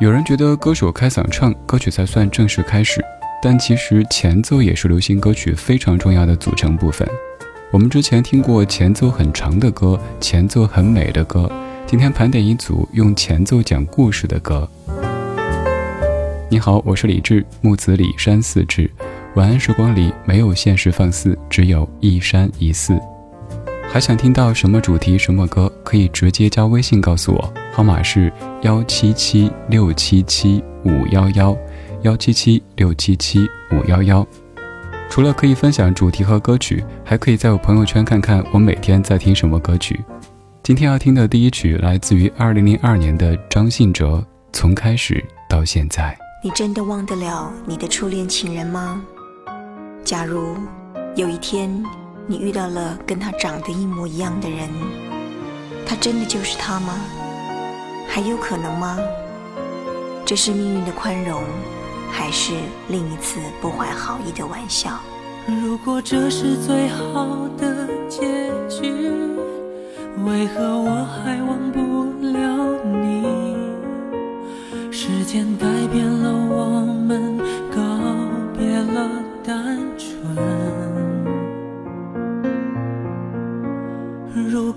有人觉得歌手开嗓唱，歌曲才算正式开始，但其实前奏也是流行歌曲非常重要的组成部分。我们之前听过前奏很长的歌，前奏很美的歌，今天盘点一组用前奏讲故事的歌。你好，我是李志，木子李山寺志。晚安时光里没有现实放肆，只有一山一寺。还想听到什么主题、什么歌，可以直接加微信告诉我，号码是幺七七六七七五幺幺幺七七六七七五幺幺。除了可以分享主题和歌曲，还可以在我朋友圈看看我每天在听什么歌曲。今天要听的第一曲来自于二零零二年的张信哲，《从开始到现在》。你真的忘得了你的初恋情人吗？假如有一天你遇到了跟他长得一模一样的人，他真的就是他吗？还有可能吗？这是命运的宽容，还是另一次不怀好意的玩笑？如果这是最好的结局，为何我还忘不了你？时间改变了我们，告别了。单纯。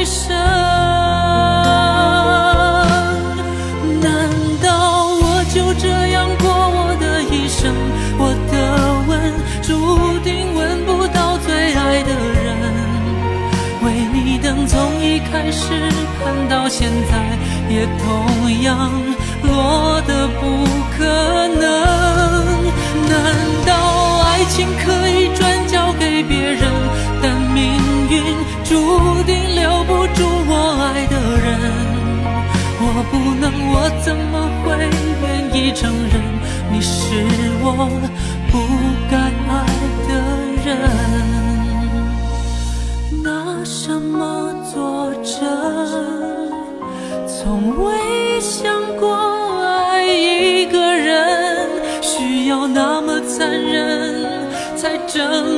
一生难道我就这样过我的一生我的吻注定吻不到最爱的人为你等从一开始盼到现在也同样落的不可能难道爱情可以转交给别人但命运注我怎么会愿意承认你是我不该爱的人？拿什么作证？从未想过爱一个人需要那么残忍，才证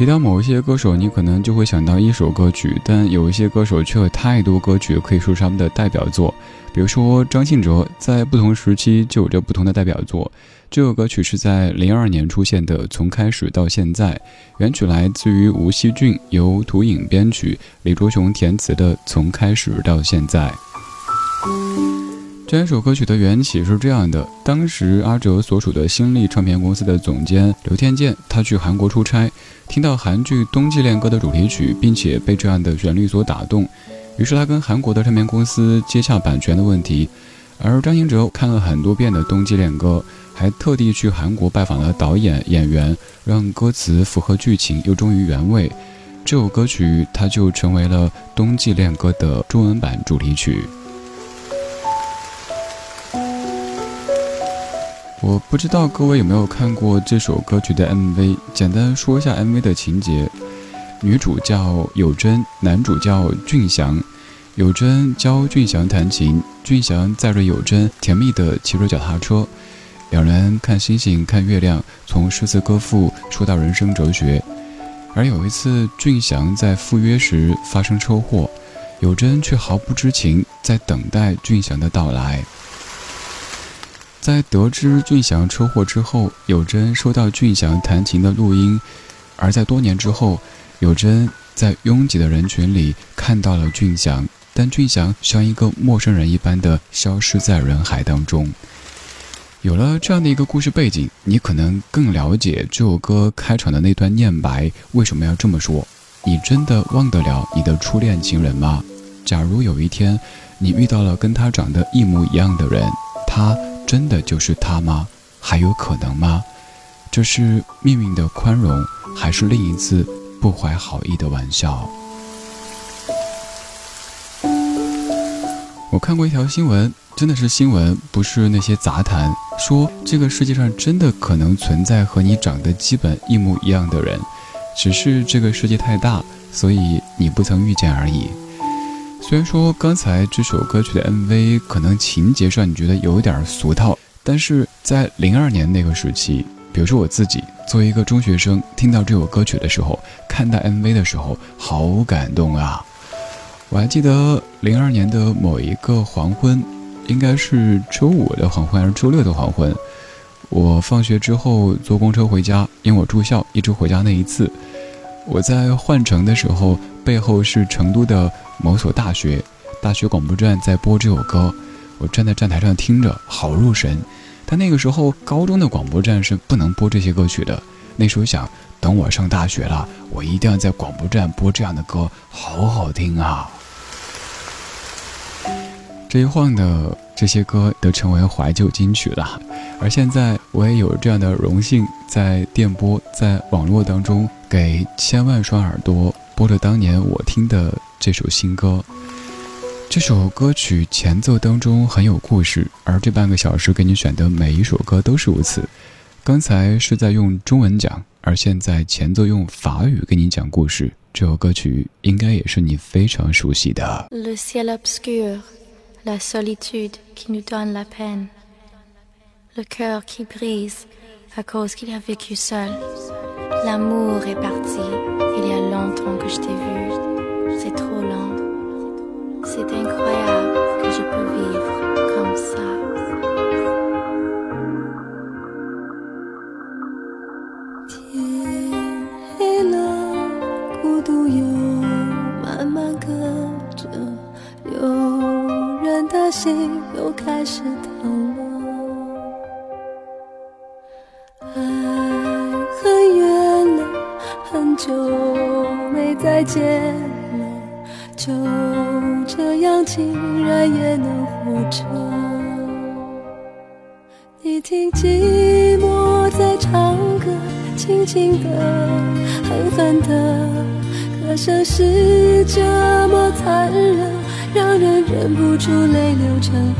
提到某一些歌手，你可能就会想到一首歌曲，但有一些歌手却有太多歌曲可以说是他们的代表作。比如说张信哲，在不同时期就有着不同的代表作。这首歌曲是在零二年出现的，《从开始到现在》，原曲来自于吴锡俊，由涂影编曲，李卓雄填词的《从开始到现在》。这首歌曲的缘起是这样的：当时阿哲所属的新力唱片公司的总监刘天健，他去韩国出差，听到韩剧《冬季恋歌》的主题曲，并且被这样的旋律所打动，于是他跟韩国的唱片公司接洽版权的问题。而张信哲看了很多遍的《冬季恋歌》，还特地去韩国拜访了导演、演员，让歌词符合剧情又忠于原味。这首歌曲，它就成为了《冬季恋歌》的中文版主题曲。我不知道各位有没有看过这首歌曲的 MV，简单说一下 MV 的情节：女主叫有真，男主叫俊祥。有真教俊祥弹琴，俊祥载着有真甜蜜地骑着脚踏车，两人看星星看月亮，从诗词歌赋说到人生哲学。而有一次，俊祥在赴约时发生车祸，有真却毫不知情，在等待俊祥的到来。在得知俊祥车祸之后，有真收到俊祥弹琴的录音，而在多年之后，有真在拥挤的人群里看到了俊祥，但俊祥像一个陌生人一般的消失在人海当中。有了这样的一个故事背景，你可能更了解这首歌开场的那段念白为什么要这么说。你真的忘得了你的初恋情人吗？假如有一天，你遇到了跟他长得一模一样的人，他。真的就是他吗？还有可能吗？这是命运的宽容，还是另一次不怀好意的玩笑？我看过一条新闻，真的是新闻，不是那些杂谈。说这个世界上真的可能存在和你长得基本一模一样的人，只是这个世界太大，所以你不曾遇见而已。虽然说刚才这首歌曲的 MV 可能情节上你觉得有点俗套，但是在零二年那个时期，比如说我自己作为一个中学生，听到这首歌曲的时候，看到 MV 的时候，好感动啊！我还记得零二年的某一个黄昏，应该是周五的黄昏还是周六的黄昏，我放学之后坐公车回家，因为我住校，一直回家那一次，我在换乘的时候。背后是成都的某所大学，大学广播站在播这首歌，我站在站台上听着，好入神。但那个时候高中的广播站是不能播这些歌曲的。那时候想，等我上大学了，我一定要在广播站播这样的歌，好好听啊！这一晃的这些歌都成为怀旧金曲了。而现在我也有这样的荣幸，在电波在网络当中给千万双耳朵。播了当年我听的这首新歌，这首歌曲前奏当中很有故事，而这半个小时给你选的每一首歌都是如此。刚才是在用中文讲，而现在前奏用法语给你讲故事。这首歌曲应该也是你非常熟悉的。Il y a longtemps que je t'ai vu, c'est trop lent. C'est incroyable que je peux vivre comme ça. 天黑听寂寞在唱歌，轻轻的，狠狠的，歌声是这么残忍，让人忍不住泪流成河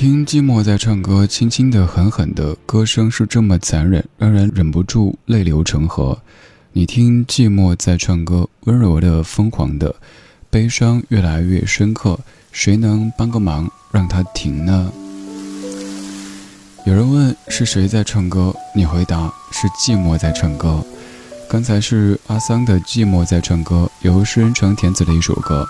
听寂寞在唱歌，轻轻的，狠狠的，歌声是这么残忍，让人忍不住泪流成河。你听寂寞在唱歌，温柔的，疯狂的，悲伤越来越深刻，谁能帮个忙让它停呢？有人问是谁在唱歌，你回答是寂寞在唱歌。刚才是阿桑的《寂寞在唱歌》，由诗人城填词的一首歌。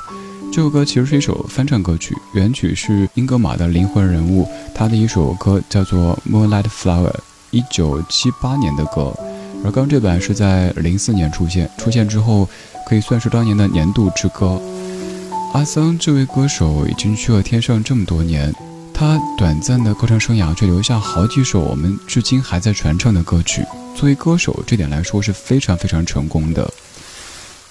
这首歌其实是一首翻唱歌曲，原曲是英格玛的灵魂人物，他的一首歌叫做《Moonlight Flower》，一九七八年的歌。而刚这版是在零四年出现，出现之后可以算是当年的年度之歌。阿桑这位歌手已经去了天上这么多年，他短暂的歌唱生涯却留下好几首我们至今还在传唱的歌曲。作为歌手，这点来说是非常非常成功的。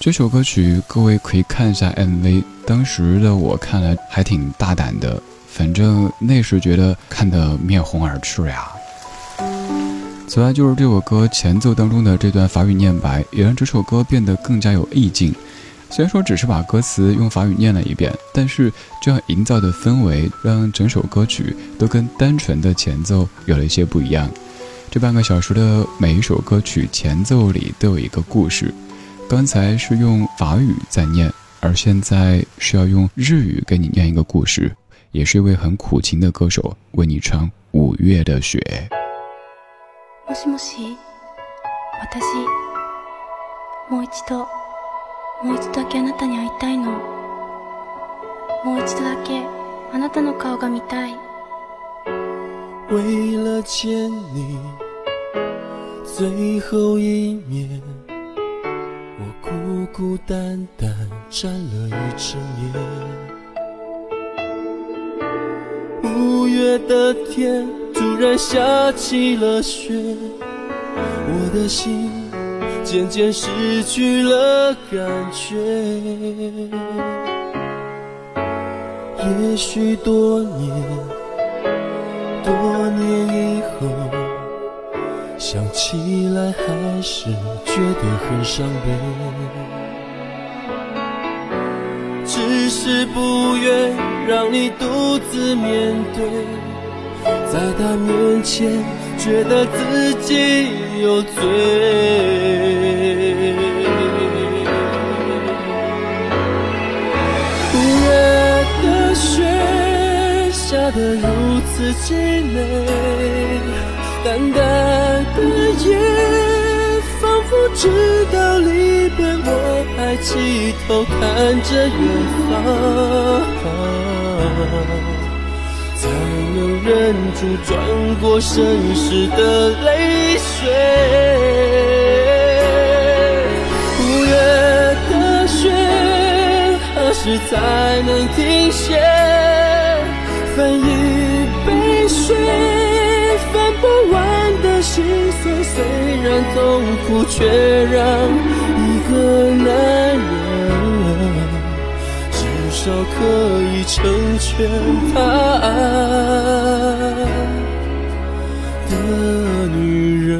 这首歌曲各位可以看一下 MV，当时的我看来还挺大胆的，反正那时觉得看得面红耳赤呀。此外，就是这首歌前奏当中的这段法语念白，也让这首歌变得更加有意境。虽然说只是把歌词用法语念了一遍，但是这样营造的氛围，让整首歌曲都跟单纯的前奏有了一些不一样。这半个小时的每一首歌曲前奏里都有一个故事。刚才是用法语在念，而现在是要用日语给你念一个故事，也是一位很苦情的歌手为你唱《五月的雪》。もしもし、私、もう一度、もう一度だけあなたに会いたいの。もう一度だけあなたの顔が見たい。为了见你最后一面，我 孤孤单单站了一整夜。五月的天突然下起了雪，我的心渐渐失去了感觉。也许多年，多年以，想起来还是觉得很伤悲。只是不愿让你独自面对，在他面前觉得自己有罪。五月的雪下得如此凄美，淡淡的夜，仿佛知道离别，我还低头看着远方，才能忍住转过身时的泪水。五月的雪，何时才能停歇？分一杯水，心碎。虽然痛苦，却让一个男人至少可以成全他爱的女人。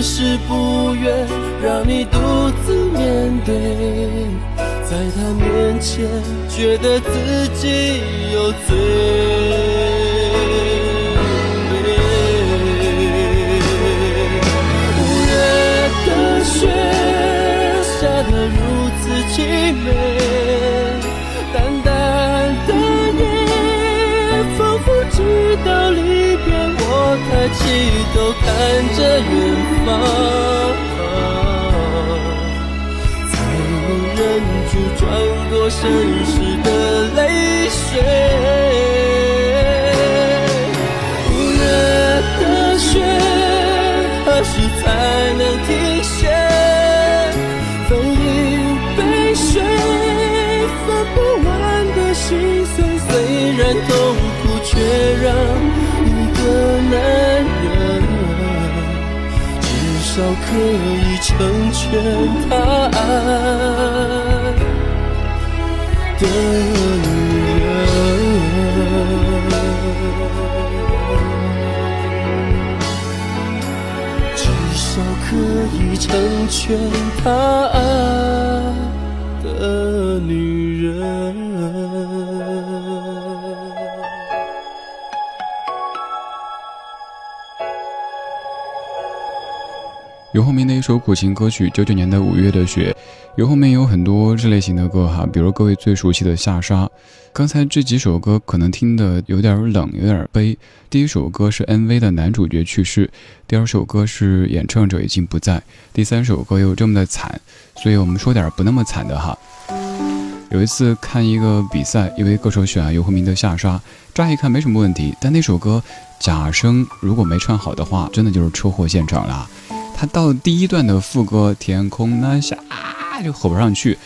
只是不愿让你独自面对，在他面前觉得自己有罪。五月的雪抬起头看着远方，才能忍住转过身时的泪水。五月的雪，何时才能停歇？分一杯水，分不完的心碎。虽然痛苦，却让。男人少可以成全他爱的女人，至少可以成全他爱的女人。有后面的一首苦情歌曲，九九年的五月的雪。有后面有很多这类型的歌哈，比如各位最熟悉的下沙。刚才这几首歌可能听的有点冷，有点悲。第一首歌是 MV 的男主角去世，第二首歌是演唱者已经不在，第三首歌又这么的惨，所以我们说点不那么惨的哈。有一次看一个比赛，一位歌手选游鸿明的下沙，乍一看没什么问题，但那首歌假声如果没唱好的话，真的就是车祸现场了。他到第一段的副歌“天空那下啊”就吼不上去，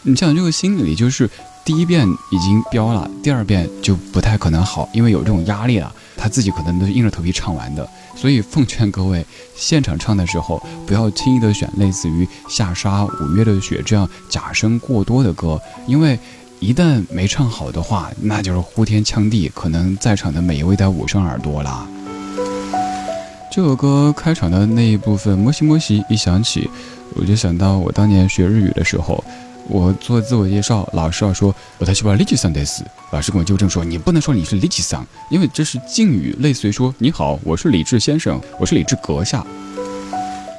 你想这个心里就是第一遍已经飙了，第二遍就不太可能好，因为有这种压力了。他自己可能都硬着头皮唱完的，所以奉劝各位，现场唱的时候不要轻易的选类似于《下沙五月的雪》这样假声过多的歌，因为一旦没唱好的话，那就是呼天抢地，可能在场的每一位都捂上耳朵了。这首歌开场的那一部分“摩西摩西”一响起，我就想到我当年学日语的时候，我做自我介绍，老师要说“我太喜欢李吉桑德斯”，老师跟我纠正说：“你不能说你是李吉桑，因为这是敬语，类似于说‘你好，我是李智先生，我是李智阁下’。”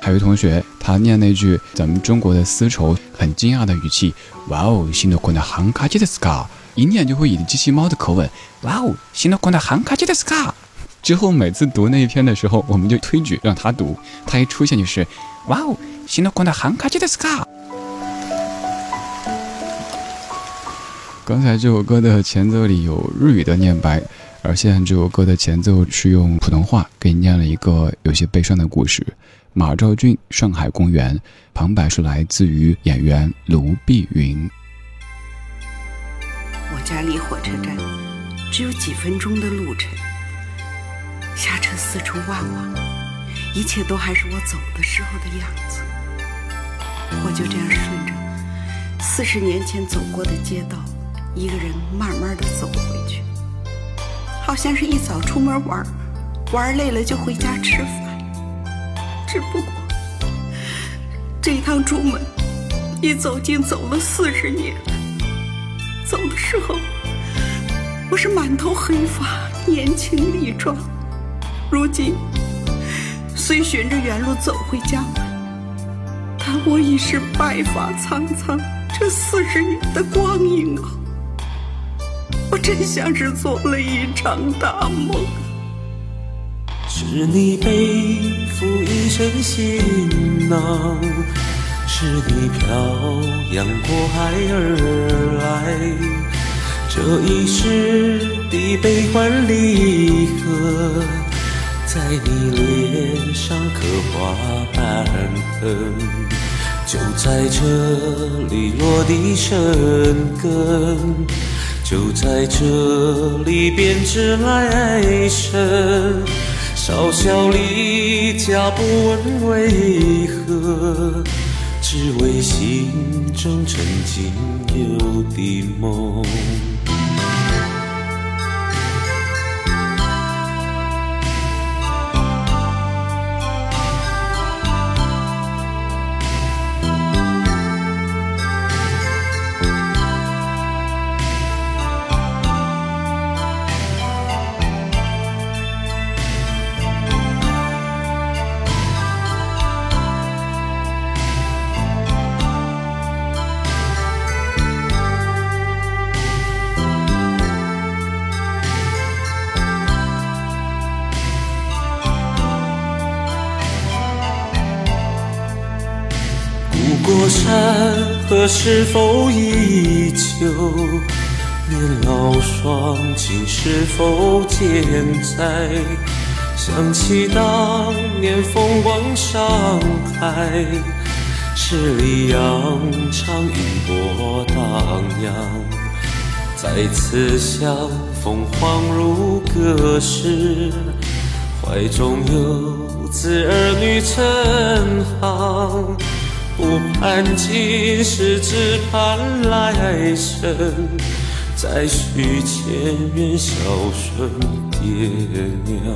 还有同学他念那句咱们中国的丝绸，很惊讶的语气，哇哦，新的款的韩卡吉的斯卡，一念就会以机器猫的口吻，哇哦，新的款的韩卡吉的斯卡。之后每次读那一篇的时候，我们就推举让他读，他一出现就是，哇哦，新的款的韩卡吉的斯卡。刚才这首歌的前奏里有日语的念白，而现在这首歌的前奏是用普通话给你念了一个有些悲伤的故事。马兆骏《上海公园》旁白是来自于演员卢碧云。我家离火车站只有几分钟的路程，下车四处望望，一切都还是我走的时候的样子。我就这样顺着四十年前走过的街道。一个人慢慢的走回去，好像是一早出门玩，玩累了就回家吃饭。只不过这一趟出门，一走竟走了四十年。走的时候，我是满头黑发，年轻力壮；如今虽循着原路走回家门，但我已是白发苍苍。这四十年的光阴啊！我真像是做了一场大梦。是你背负一身行囊，是你漂洋过海而来，这一世的悲欢离合，在你脸上刻画斑痕，就在这里落地生根。就在这里编织来生，少小离家不问为何，只为心中曾经有的梦。河是否依旧？年老双亲是否健在？想起当年风光上海，十里洋场烟波荡漾。再次相逢恍如隔世，怀中有子儿女成行。不盼今世，只盼来生，再续前缘，孝顺爹娘。